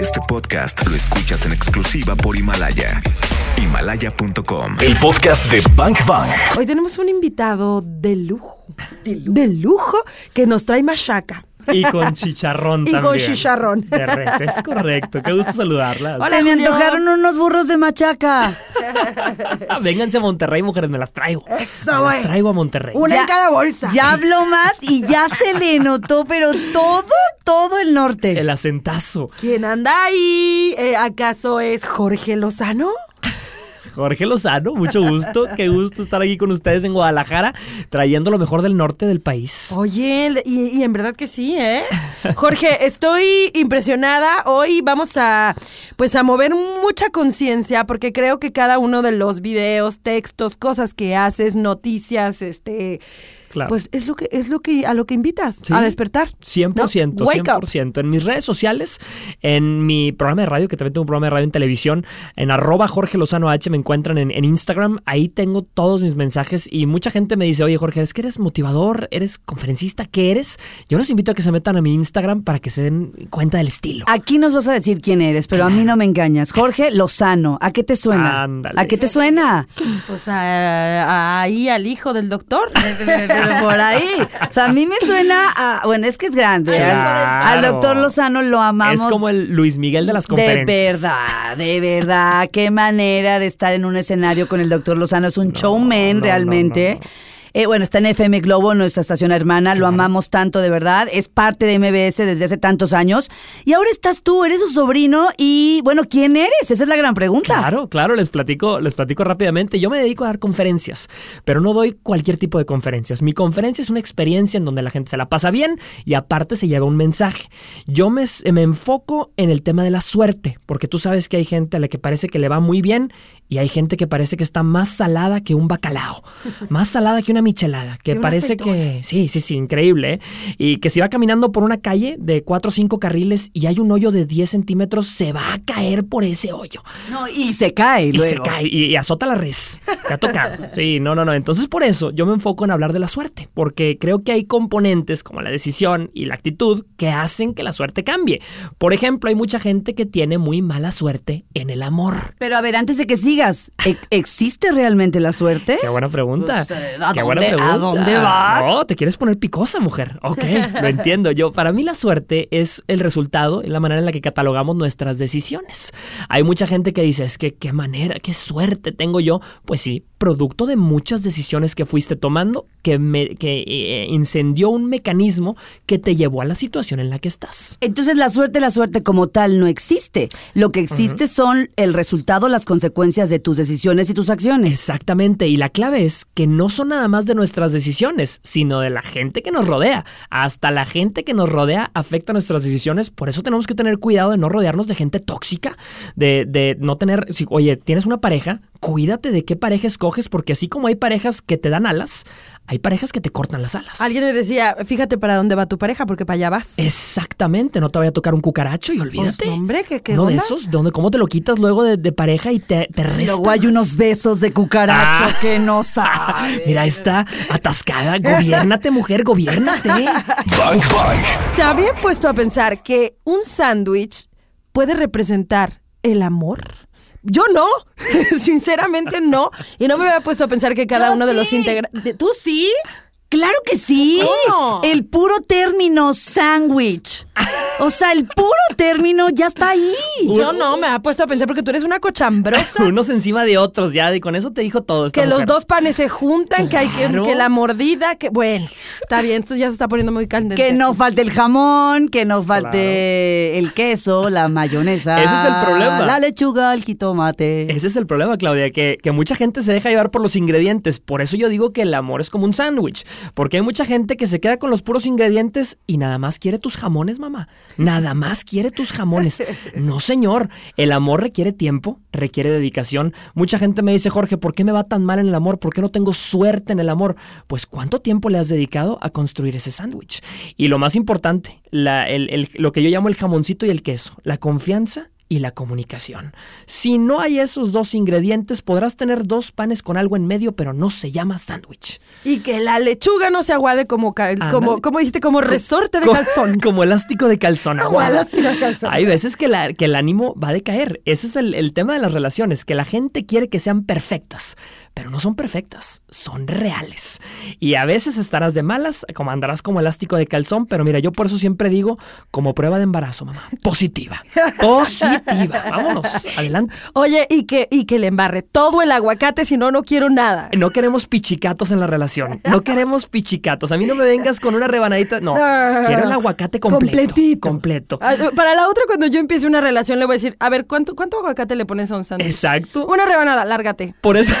Este podcast lo escuchas en exclusiva por Himalaya. Himalaya.com. El podcast de Bank Bang. Hoy tenemos un invitado de lujo. De lujo, que nos trae machaca. Y con chicharrón Y también. con chicharrón. De res, es correcto. Qué gusto saludarlas. Hola, me antojaron unos burros de machaca. Ah, Vénganse a Monterrey, mujeres, me las traigo. Eso, me güey. las traigo a Monterrey. Una Ya- en cada bolsa. Ya habló más y ya se le notó, pero todo, todo el norte. El acentazo. ¿Quién anda ahí? Eh, ¿Acaso es Jorge Lozano? Jorge Lozano, mucho gusto. Qué gusto estar aquí con ustedes en Guadalajara, trayendo lo mejor del norte del país. Oye, y en verdad que sí, ¿eh? Jorge, estoy impresionada. Hoy vamos a, pues, a mover mucha conciencia porque creo que cada uno de los videos, textos, cosas que haces, noticias, este, Claro. pues es lo que es lo que a lo que invitas Sí. a despertar. 100%, ¿no? Wake up. 100%. En mis redes sociales, en mi programa de radio, que también tengo un programa de radio en televisión, en arroba Jorge Lozano H me encuentran en, en Instagram. Ahí tengo todos mis mensajes y mucha gente me dice, oye Jorge, es que eres motivador, eres conferencista, ¿qué eres? Yo los invito a que se metan a mi Instagram para que se den cuenta del estilo. Aquí nos vas a decir quién eres, pero a mí no me engañas. Jorge Lozano, ¿a qué te suena? Ándale. ¿A qué te suena? Pues a- a- ahí al hijo del doctor. Pero por ahí. O sea, a mí me suena a. Bueno, es que es grande. Al- Claro. Al, doctor Lozano lo amamos. es como el Luis Miguel de las De conferencias. verdad, de verdad. Qué manera de estar en un escenario con el doctor Lozano. Es un showman no, realmente. no, no. Eh, bueno, está en FM Globo, nuestra estación hermana. Lo amamos tanto, de verdad. Es parte de MBS desde hace tantos años. Y ahora estás tú, eres su sobrino. Y bueno, ¿quién eres? Esa es la gran pregunta. Claro, claro, les platico, les platico rápidamente. Yo me dedico a dar conferencias, pero no doy cualquier tipo de conferencias. Mi conferencia es una experiencia en donde la gente se la pasa bien y aparte se lleva un mensaje. Yo me, me enfoco en el tema de la suerte, porque tú sabes que hay gente a la que parece que le va muy bien y hay gente que parece que está más salada que un bacalao, más salada que una michelada, que parece que sí, sí, sí, increíble. ¿eh? Y que si va caminando por una calle de 4 o 5 carriles y hay un hoyo de 10 centímetros, se va a caer por ese hoyo. No, y se cae Y luego. se cae y, y azota la res. Te ha tocado. Sí, no, no, no. Entonces, por eso yo me enfoco en hablar de la suerte, porque creo que hay componentes como la decisión y la actitud que hacen que la suerte cambie. Por ejemplo, hay mucha gente que tiene muy mala suerte en el amor. Pero a ver, antes de que sigas, ¿e- ¿existe realmente la suerte? Qué buena pregunta. Pues, ¿a Qué dónde- buena a pregunta. dónde vas? No, te quieres poner picosa, mujer. Ok, lo entiendo. Yo, para mí la suerte es el resultado, es la manera en la que catalogamos nuestras decisiones. Hay mucha gente que dice, es que qué manera, qué suerte tengo yo. Pues sí, producto de muchas decisiones que fuiste tomando que, me, que eh, incendió un mecanismo que te llevó a la situación en la que estás. Entonces la suerte, la suerte como tal no existe. Lo que existe son el resultado, las consecuencias de tus decisiones y tus acciones. Exactamente, y la clave es que no son nada más de nuestras decisiones, sino de la gente que nos rodea. Hasta la gente que nos rodea afecta nuestras decisiones, por eso tenemos que tener cuidado de no rodearnos de gente tóxica, de, de no tener, si, oye, tienes una pareja, cuídate de qué pareja escoges, porque así como hay parejas que te dan alas, hay parejas que te cortan las alas. Alguien me decía, fíjate para dónde va tu pareja porque para allá vas. Exactamente, no te vaya a tocar un cucaracho y olvídate. Pues, hombre, ¿qué- qué Uno de esos, ¿dónde, ¿cómo te lo quitas luego de, de pareja y te, te resta Luego hay unos besos de cucaracho Ah. que no sabes. Mira, está atascada. Gobiérnate, mujer, gobiérnate. Bank Bang. ¿Se habían puesto a pensar que un sándwich puede representar el amor? Yo no, sinceramente no. Y no me había puesto a pensar que cada uno de los integrantes... ¿Tú sí? Claro que sí. ¿Cómo? El puro término sándwich. O sea, el puro término ya está ahí. Yo no, me había puesto a pensar porque tú eres una cochambrosa. Unos encima de otros, ya, y con eso te dijo todo. esta Que los mujer. dos panes se juntan, que hay que, Claro. que la mordida, que bueno, está bien, esto ya se está poniendo muy candente. Que no falte el jamón, que no falte el queso, la mayonesa. Ese es el problema. La lechuga, el jitomate. Ese es el problema, Claudia, que, que mucha gente se deja llevar por los ingredientes. Por eso yo digo que el amor es como un sándwich. Porque hay mucha gente que se queda con los puros ingredientes y nada más quiere tus jamones, mamá. Nada más quiere tus jamones. No, señor. El amor requiere tiempo, requiere dedicación. Mucha gente me dice, Jorge, ¿por qué me va tan mal en el amor? ¿Por qué no tengo suerte en el amor? Pues ¿cuánto tiempo le has dedicado a construir ese sándwich? Y lo más importante, lo que yo llamo el jamoncito y el queso, la confianza y la comunicación. Si no hay esos dos ingredientes, podrás tener dos panes con algo en medio, pero no se llama sándwich. Y que la lechuga no se aguade como, como, como dijiste, como resorte de calzón. Como elástico de calzón. Como aguada. elástico de calzón. Hay veces que, la- que el ánimo va a decaer. Ese es el, el tema de las relaciones, que la gente quiere que sean perfectas, pero no son perfectas, son reales. Y a veces estarás de malas, como andarás como elástico de calzón, pero mira, yo por eso siempre digo, como prueba de embarazo, mamá, positiva. Positiva. Vámonos, adelante. Oye, y que, y que le embarre todo el aguacate, si no, no quiero nada. No queremos pichicatos en la relación. No queremos pichicatos. A mí no me vengas con una rebanadita. No, quiero el aguacate completo. Completito. Completo. Ah, Para la otra, cuando yo empiece una relación, le voy a decir, a ver, ¿cuánto, cuánto aguacate le pones a un sándwich? Exacto. Una rebanada, lárgate. Por eso,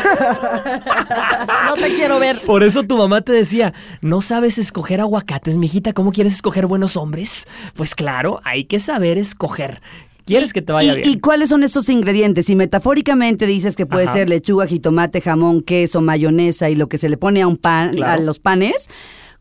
No te quiero ver. por eso tu mamá te decía, no sabes escoger aguacates, mijita, ¿cómo quieres escoger buenos hombres? Pues claro, hay que saber escoger. ¿Quieres que te vaya ¿Y, bien? y cuáles son esos ingredientes? Si metafóricamente dices que puede Ajá. ser lechuga, jitomate, jamón, queso, mayonesa y lo que se le pone a un pan, Claro. a los panes,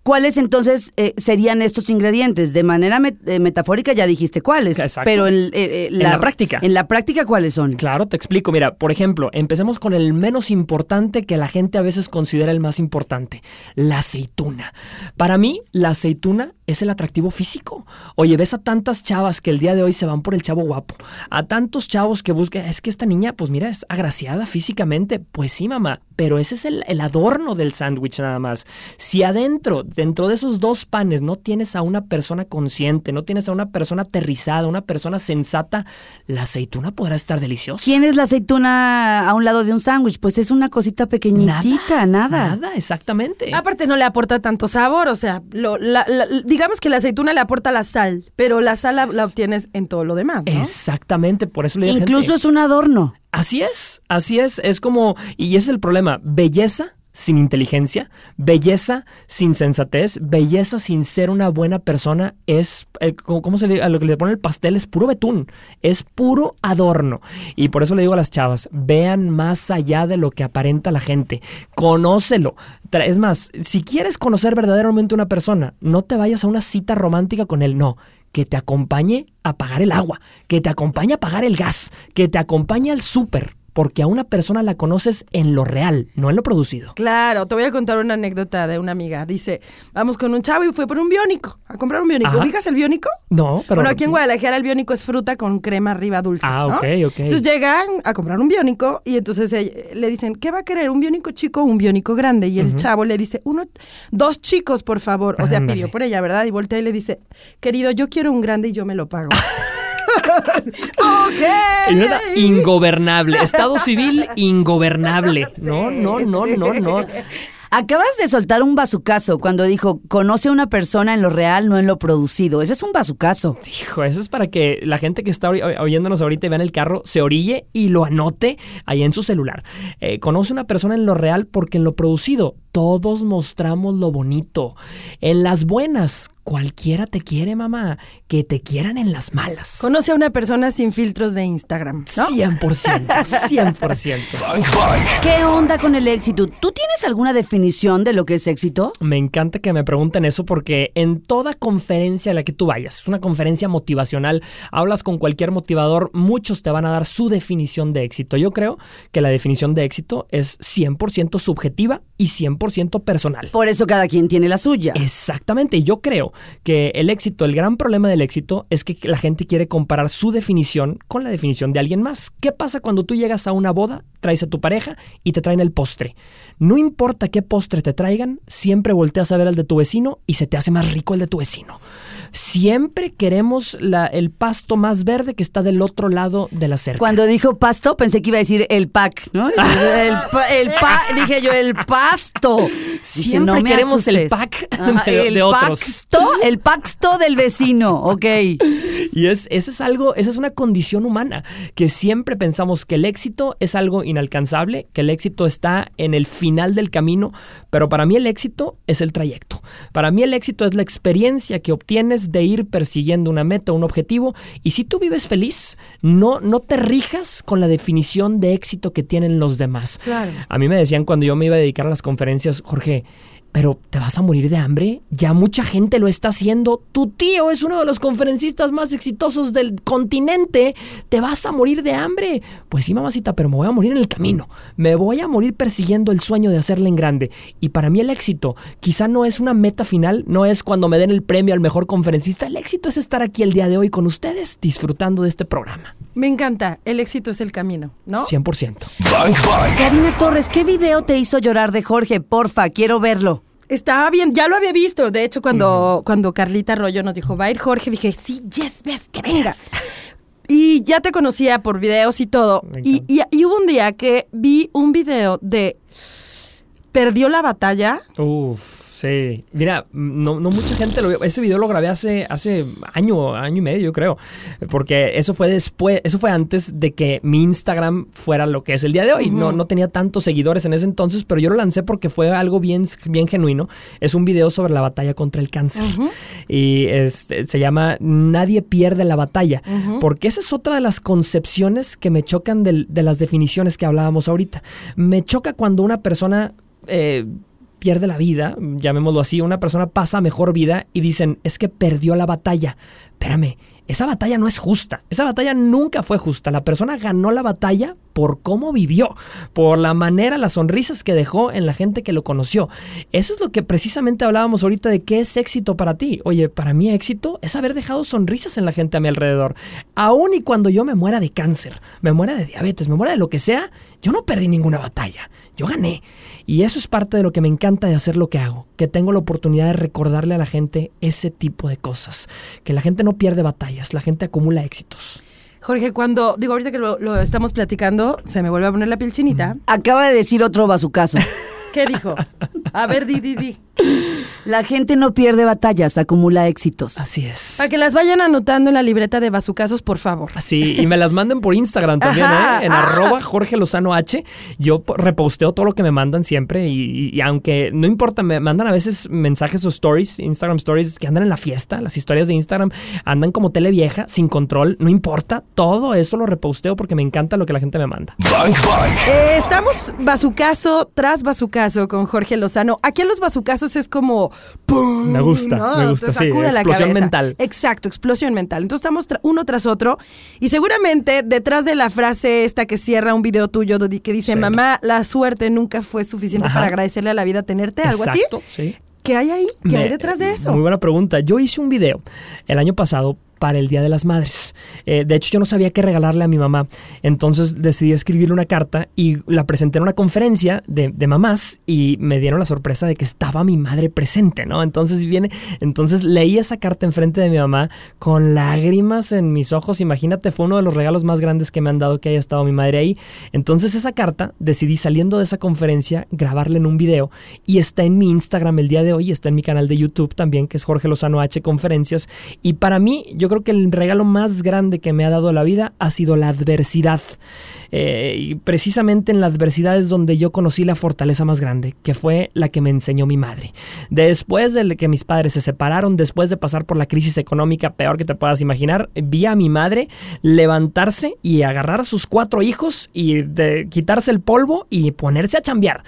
¿cuáles entonces eh, serían estos ingredientes? De manera met- eh, metafórica ya dijiste cuáles, Exacto. pero en, eh, eh, En la práctica. En la práctica, ¿cuáles son? Claro, te explico. Mira, por ejemplo, empecemos con el menos importante que la gente a veces considera el más importante, la aceituna. Para mí, la aceituna es el atractivo físico. Oye, ves a tantas chavas que el día de hoy se van por el chavo guapo, a tantos chavos que buscan, es que esta niña, pues mira, es agraciada físicamente. Pues sí, mamá, pero ese es el, el adorno del sándwich nada más. Si adentro, dentro de esos dos panes, no tienes a una persona consciente, no tienes a una persona aterrizada, una persona sensata, la aceituna podrá estar deliciosa. ¿Quién es la aceituna a un lado de un sándwich? Pues es una cosita pequeñitita, nada. Nada, exactamente. Aparte no le aporta tanto sabor, o sea, lo- la- la- digamos que la aceituna le aporta la sal, pero la sal la, la obtienes en todo lo demás, ¿no? Exactamente, por eso le Incluso gente, es un adorno. Así es, así es, es como, y ese es el problema, belleza sin inteligencia, belleza sin sensatez, belleza sin ser una buena persona, es, eh, ¿cómo se le, a lo que le pone el pastel? Es puro betún, es puro adorno. Y por eso le digo a las chavas, vean más allá de lo que aparenta la gente, conócelo. Es más, si quieres conocer verdaderamente una persona, no te vayas a una cita romántica con él, no que te acompañe a pagar el agua, que te acompañe a pagar el gas, que te acompañe al súper, porque a una persona la conoces en lo real, no en lo producido. Claro, te voy a contar una anécdota de una amiga. Dice, vamos con un chavo y fue por un biónico, a comprar un biónico. Ajá. ¿Ubicas el biónico? No, pero bueno, aquí en Guadalajara el biónico es fruta con crema arriba dulce. Ah, ¿no? ok, ok. Entonces llegan a comprar un biónico y entonces le dicen, ¿qué va a querer? ¿Un biónico chico o un biónico grande? Y el chavo le dice, uno, dos chicos, por favor. O sea, Ándale. pidió por ella, ¿verdad? Y voltea y le dice, querido, yo quiero un grande y yo me lo pago. Y nada, ingobernable, estado civil ingobernable. No, no, no, no, no. Acabas de soltar un bazucazo cuando dijo, conoce a una persona en lo real, no en lo producido. Ese es un bazucazo. Hijo, eso es para que la gente que está oy- oyéndonos ahorita y vea en el carro se orille y lo anote ahí en su celular. Eh, conoce una persona en lo real porque en lo producido todos mostramos lo bonito. En las buenas, cualquiera te quiere, mamá. Que te quieran en las malas. Conoce a una persona sin filtros de Instagram, ¿no? 100%, 100%. Bang Bang. ¿Qué onda con el éxito? ¿Tú tienes alguna definición de lo que es éxito? Me encanta que me pregunten eso porque en toda conferencia a la que tú vayas, es una conferencia motivacional, hablas con cualquier motivador, muchos te van a dar su definición de éxito. Yo creo que la definición de éxito es 100% subjetiva y 100% personal. Por eso cada quien tiene la suya. Exactamente, y yo creo que el éxito, el gran problema del éxito es que la gente quiere comparar su definición con la definición de alguien más. ¿Qué pasa cuando tú llegas a una boda, traes a tu pareja y te traen el postre? No importa qué postre te traigan, siempre volteas a ver al de tu vecino y se te hace más rico el de tu vecino. Siempre queremos la- el pasto más verde que está del otro lado de la cerca. Cuando dijo pasto, pensé que iba a decir el pack, ¿no? El, el pa- dije yo, el pasto. Dije, Siempre me queremos el pack de- el de otros. el pasto del vecino, ok. Y es, ese es algo, esa es una condición humana, que siempre pensamos que el éxito es algo inalcanzable, que el éxito está en el final del camino, pero para mí el éxito es el trayecto. Para mí el éxito es la experiencia que obtienes de ir persiguiendo una meta, un objetivo, y si tú vives feliz, no, no te rijas con la definición de éxito que tienen los demás. Claro. A mí me decían cuando yo me iba a dedicar a las conferencias, Jorge, pero ¿te vas a morir de hambre? Ya mucha gente lo está haciendo. Tu tío es uno de los conferencistas más exitosos del continente. ¿Te vas a morir de hambre? Pues sí, mamacita, pero me voy a morir en el camino. Me voy a morir persiguiendo el sueño de hacerle en grande. Y para mí el éxito quizá no es una meta final, no es cuando me den el premio al mejor conferencista. El éxito es estar aquí el día de hoy con ustedes disfrutando de este programa. Me encanta. El éxito es el camino, ¿no? 100%. Bank Bank. Karina Torres, ¿qué video te hizo llorar de Jorge? Porfa, quiero verlo. Estaba bien, ya lo había visto. De hecho, cuando, cuando Carlita Arroyo nos dijo, va a ir Jorge, dije, sí, yes, ves, que venga. Y ya te conocía por videos y todo. Y, y- y hubo un día que vi un video de Perdió la batalla. Uf, sí. Mira, no, no mucha gente lo vio. Ese video lo grabé hace, hace año, año y medio, yo creo. Porque eso fue después, eso fue antes de que mi Instagram fuera lo que es el día de hoy. no, no tenía tantos seguidores en ese entonces, pero yo lo lancé porque fue algo bien, bien genuino. Es un video sobre la batalla contra el cáncer. Y es- se llama Nadie pierde la batalla. Porque esa es otra de las concepciones que me chocan de las definiciones que hablábamos ahorita. Me choca cuando una persona eh, pierde la vida, llamémoslo así, una persona pasa mejor vida y dicen, es que perdió la batalla. Espérame, esa batalla no es justa. Esa batalla nunca fue justa. La persona ganó la batalla por cómo vivió, por la manera, las sonrisas que dejó en la gente que lo conoció. Eso es lo que precisamente hablábamos ahorita de qué es éxito para ti. Oye, para mí éxito es haber dejado sonrisas en la gente a mi alrededor. Aún y cuando yo me muera de cáncer, me muera de diabetes, me muera de lo que sea, yo no perdí ninguna batalla. Yo gané. Y eso es parte de lo que me encanta de hacer lo que hago, que tengo la oportunidad de recordarle a la gente ese tipo de cosas, que la gente no pierde batallas, la gente acumula éxitos. Jorge, cuando, digo, ahorita que lo, lo estamos platicando, se me vuelve a poner la piel chinita. Acaba de decir otro bazucazo. ¿Qué dijo? A ver, di, di, di. La gente no pierde batallas, acumula éxitos. Así es. Para que las vayan anotando en la libreta de bazucazos, por favor. Sí, y me las manden por Instagram también, Ajá. ¿eh? En Ah. arroba Jorge Lozano H. Yo po- reposteo todo lo que me mandan siempre y, aunque no importa, me mandan a veces mensajes o stories, Instagram stories que andan en la fiesta, las historias de Instagram andan como tele vieja, sin control, no importa, todo eso lo reposteo porque me encanta lo que la gente me manda. Bank Bank. Eh, estamos bazucazo tras bazucazo con Jorge Lozano. Aquí en los bazucazos es como ¡pum! Me gusta, me gusta, sí, la explosión mental. Exacto, explosión mental. Entonces estamos tra- uno tras otro y seguramente detrás de la frase esta que cierra un video tuyo que dice Sí. mamá, la suerte nunca fue suficiente Ajá. para agradecerle a la vida tenerte, algo Exacto, así. sí. ¿Qué hay ahí? ¿Qué hay detrás de eso? Muy buena pregunta. Yo hice un video el año pasado para el Día de las Madres. Eh, de hecho, yo no sabía qué regalarle a mi mamá. Entonces decidí escribirle una carta y la presenté en una conferencia de, de mamás y me dieron la sorpresa de que estaba mi madre presente, ¿no? Entonces viene, entonces leí esa carta enfrente de mi mamá con lágrimas en mis ojos. Imagínate, fue uno de los regalos más grandes que me han dado que haya estado mi madre ahí. Entonces esa carta decidí saliendo de esa conferencia grabarla en un video y está en mi Instagram el día de hoy, está en mi canal de YouTube también, que es Jorge Lozano H Conferencias. Y para mí, yo creo que el regalo más grande que me ha dado la vida ha sido la adversidad. Eh, y precisamente en la adversidad es donde yo conocí la fortaleza más grande, que fue la que me enseñó mi madre. Después de que mis padres se separaron, después de pasar por la crisis económica peor que te puedas imaginar, vi a mi madre levantarse y agarrar a sus cuatro hijos y de quitarse el polvo y ponerse a chambear.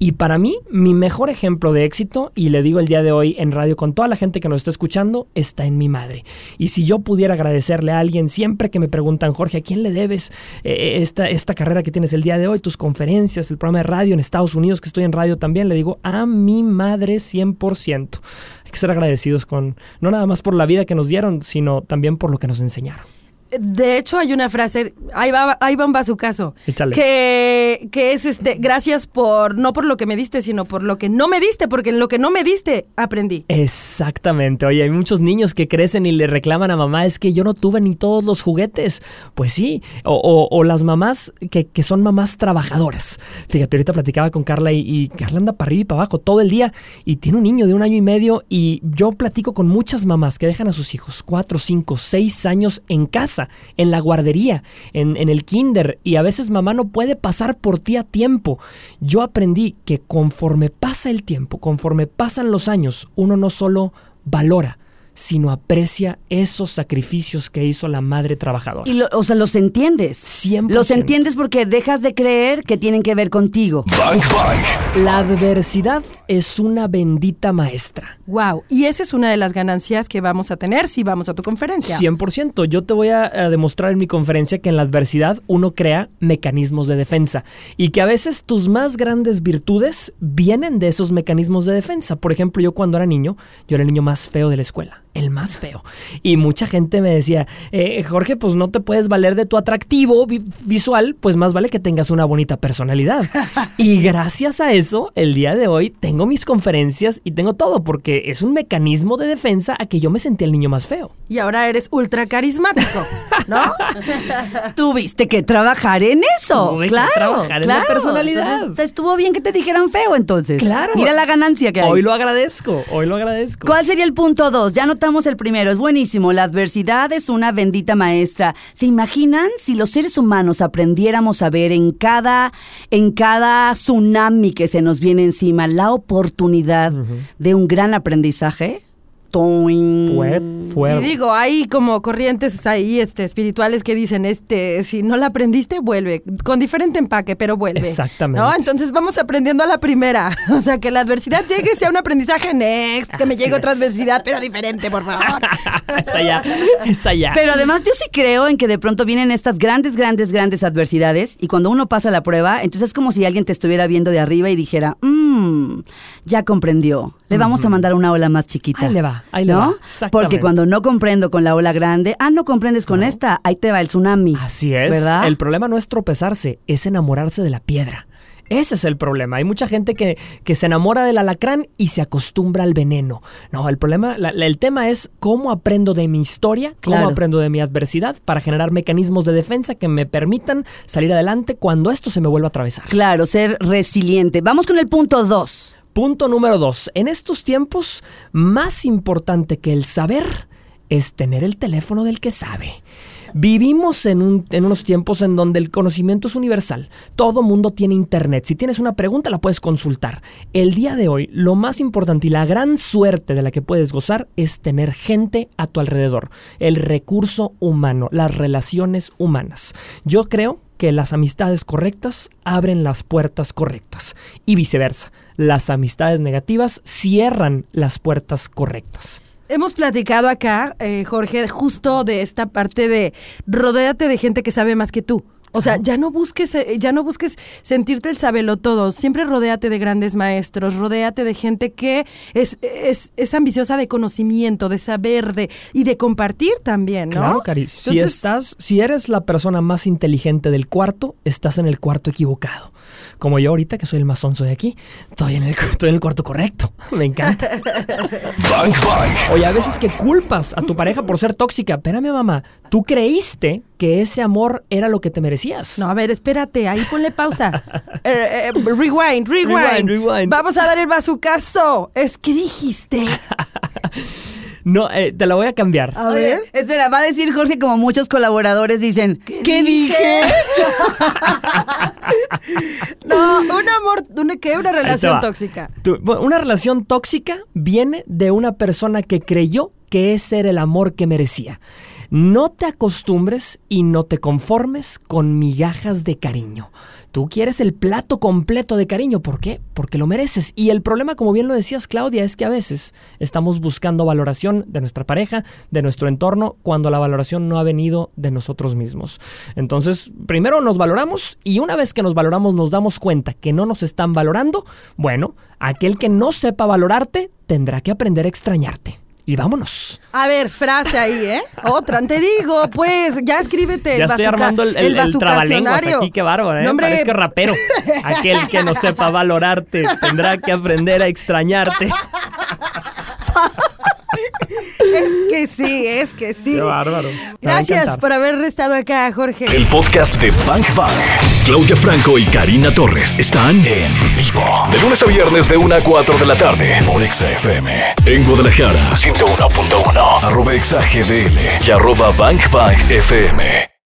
Y para mí, mi mejor ejemplo de éxito, y le digo el día de hoy en radio con toda la gente que nos está escuchando, está en mi madre. Y si yo pudiera agradecerle a alguien siempre que me preguntan, Jorge, ¿a quién le debes eh, esta, esta carrera que tienes el día de hoy, tus conferencias, el programa de radio en Estados Unidos, que estoy en radio también? Le digo, a mi madre 100%. Hay que ser agradecidos con, no nada más por la vida que nos dieron, sino también por lo que nos enseñaron. De hecho, hay una frase, ahí va, ahí va un bazucazo, Échale. que, que es este, gracias por, no por lo que me diste, sino por lo que no me diste, porque en lo que no me diste, aprendí. Exactamente. Oye, hay muchos niños que crecen y le reclaman a mamá, es que yo no tuve ni todos los juguetes. Pues sí. O, o- o las mamás que, que son mamás trabajadoras. Fíjate, ahorita platicaba con Carla y, y Carla anda para arriba y para abajo todo el día y tiene un niño de un año y medio y yo platico con muchas mamás que dejan a sus hijos cuatro, cinco, seis años en casa, en la guardería, en, en el kinder y a veces mamá no puede pasar por ti a tiempo. Yo aprendí que conforme pasa el tiempo, conforme pasan los años, uno no solo valora, sino aprecia esos sacrificios que hizo la madre trabajadora. Y lo- o sea, los entiendes. 100%. Los entiendes porque dejas de creer que tienen que ver contigo. Bank Bank. La adversidad es una bendita maestra. Wow. Y esa es una de las ganancias que vamos a tener si vamos a tu conferencia. 100%. Yo te voy a, a demostrar en mi conferencia que en la adversidad uno crea mecanismos de defensa y que a veces tus más grandes virtudes vienen de esos mecanismos de defensa. Por ejemplo, yo cuando era niño, yo era el niño más feo de la escuela, el más feo. Y mucha gente me decía, "Eh, Jorge, pues no te puedes valer de tu atractivo vi- visual, pues más vale que tengas una bonita personalidad. y gracias a eso, el día de hoy tengo mis conferencias y tengo todo, porque es un mecanismo de defensa a que yo me sentía el niño más feo. Y ahora eres ultra carismático, ¿no? Tuviste que trabajar en eso. Tuve que claro. trabajar en la personalidad. Entonces, estuvo bien que te dijeran feo entonces. Claro. Mira la ganancia que hay. Hoy lo agradezco, hoy lo agradezco. ¿Cuál sería el punto dos? Ya el primero, es buenísimo. La adversidad es una bendita maestra. ¿Se imaginan si los seres humanos aprendiéramos a ver en cada, en cada tsunami que se nos viene encima la oportunidad de un gran aprendizaje? Fue, fue. Y digo, hay como corrientes ahí este, espirituales que dicen, este, si no la aprendiste, vuelve. Con diferente empaque, pero vuelve. Exactamente. ¿No? Entonces vamos aprendiendo a la primera. O sea, que la adversidad llegue y sea un aprendizaje next, que me Así llegue otra es. adversidad, pero diferente, por favor. esa ya, esa ya. Pero además yo sí creo en que de pronto vienen estas grandes, grandes, grandes adversidades y cuando uno pasa la prueba, entonces es como si alguien te estuviera viendo de arriba y dijera, mmm, ya comprendió, le vamos a mandar una ola más chiquita. Ahí le va, ahí le ¿No? va. Porque cuando no comprendo con la ola grande, ah, no comprendes con esta, ahí te va el tsunami. Así es. ¿Verdad? El problema no es tropezarse, es enamorarse de la piedra. Ese es el problema. Hay mucha gente que, que se enamora del alacrán y se acostumbra al veneno. No, el problema, la- la- el tema es cómo aprendo de mi historia, cómo Claro. aprendo de mi adversidad para generar mecanismos de defensa que me permitan salir adelante cuando esto se me vuelva a atravesar. Claro, ser resiliente. Vamos con el punto dos. Punto número dos. En estos tiempos, más importante que el saber es tener el teléfono del que sabe. Vivimos en, en unos tiempos en donde el conocimiento es universal. Todo mundo tiene internet. Si tienes una pregunta la puedes consultar. El día de hoy, lo más importante y la gran suerte de la que puedes gozar es tener gente a tu alrededor. El recurso humano, las relaciones humanas. Yo creo que las amistades correctas abren las puertas correctas y viceversa. Las amistades negativas cierran las puertas correctas. Hemos platicado acá, eh, Jorge, justo de esta parte de rodéate de gente que sabe más que tú. O sea, ya no busques, eh, ya no busques sentirte el sabelo todo. Siempre rodéate de grandes maestros, rodéate de gente que es, es, es ambiciosa de conocimiento, de saber, de, y de compartir también, ¿no? Claro, Cari. Si estás, si eres la persona más inteligente del cuarto, estás en el cuarto equivocado. Como yo ahorita, que soy el más sonso de aquí, estoy en el, estoy en el cuarto correcto. Me encanta. Oye, a veces que culpas a tu pareja por ser tóxica. Espérame, mamá. Tú creíste que ese amor era lo que te No, a ver, espérate, ahí ponle pausa. Eh, eh, rewind, rewind, Rewind, rewind. Vamos a dar el bazucazo. Es que dijiste. No, eh, te la voy a cambiar. A Oye, ver. espera, va a decir Jorge como muchos colaboradores dicen, ¿qué, dije? No, un amor, una, ¿qué? Una relación tóxica. Una relación tóxica viene de una persona que creyó que ese era el amor que merecía. No te acostumbres y no te conformes con migajas de cariño. Tú quieres el plato completo de cariño. ¿Por qué? Porque lo mereces. Y el problema, como bien lo decías, Claudia, es que a veces estamos buscando valoración de nuestra pareja, de nuestro entorno, cuando la valoración no ha venido de nosotros mismos. Entonces, primero nos valoramos y una vez que nos valoramos nos damos cuenta que no nos están valorando, bueno, aquel que no sepa valorarte tendrá que aprender a extrañarte. Y vámonos. A ver, frase ahí, ¿eh? Otra, te digo, pues, ya escríbete el ya estoy bazuca- armando el, el, el trabalenguas bazucacionario. aquí, qué bárbaro, ¿eh? No, hombre, Parezco rapero. Aquel que no sepa valorarte tendrá que aprender a extrañarte. Es que sí, es que sí. Qué bárbaro. Gracias por haber estado acá, Jorge. El podcast de Bank Bank. Claudia Franco y Karina Torres están en vivo. De lunes a viernes de 1 a 4 de la tarde por XFM. En Guadalajara, 101.1. Arroba XAGDL y arroba Bank Bank FM.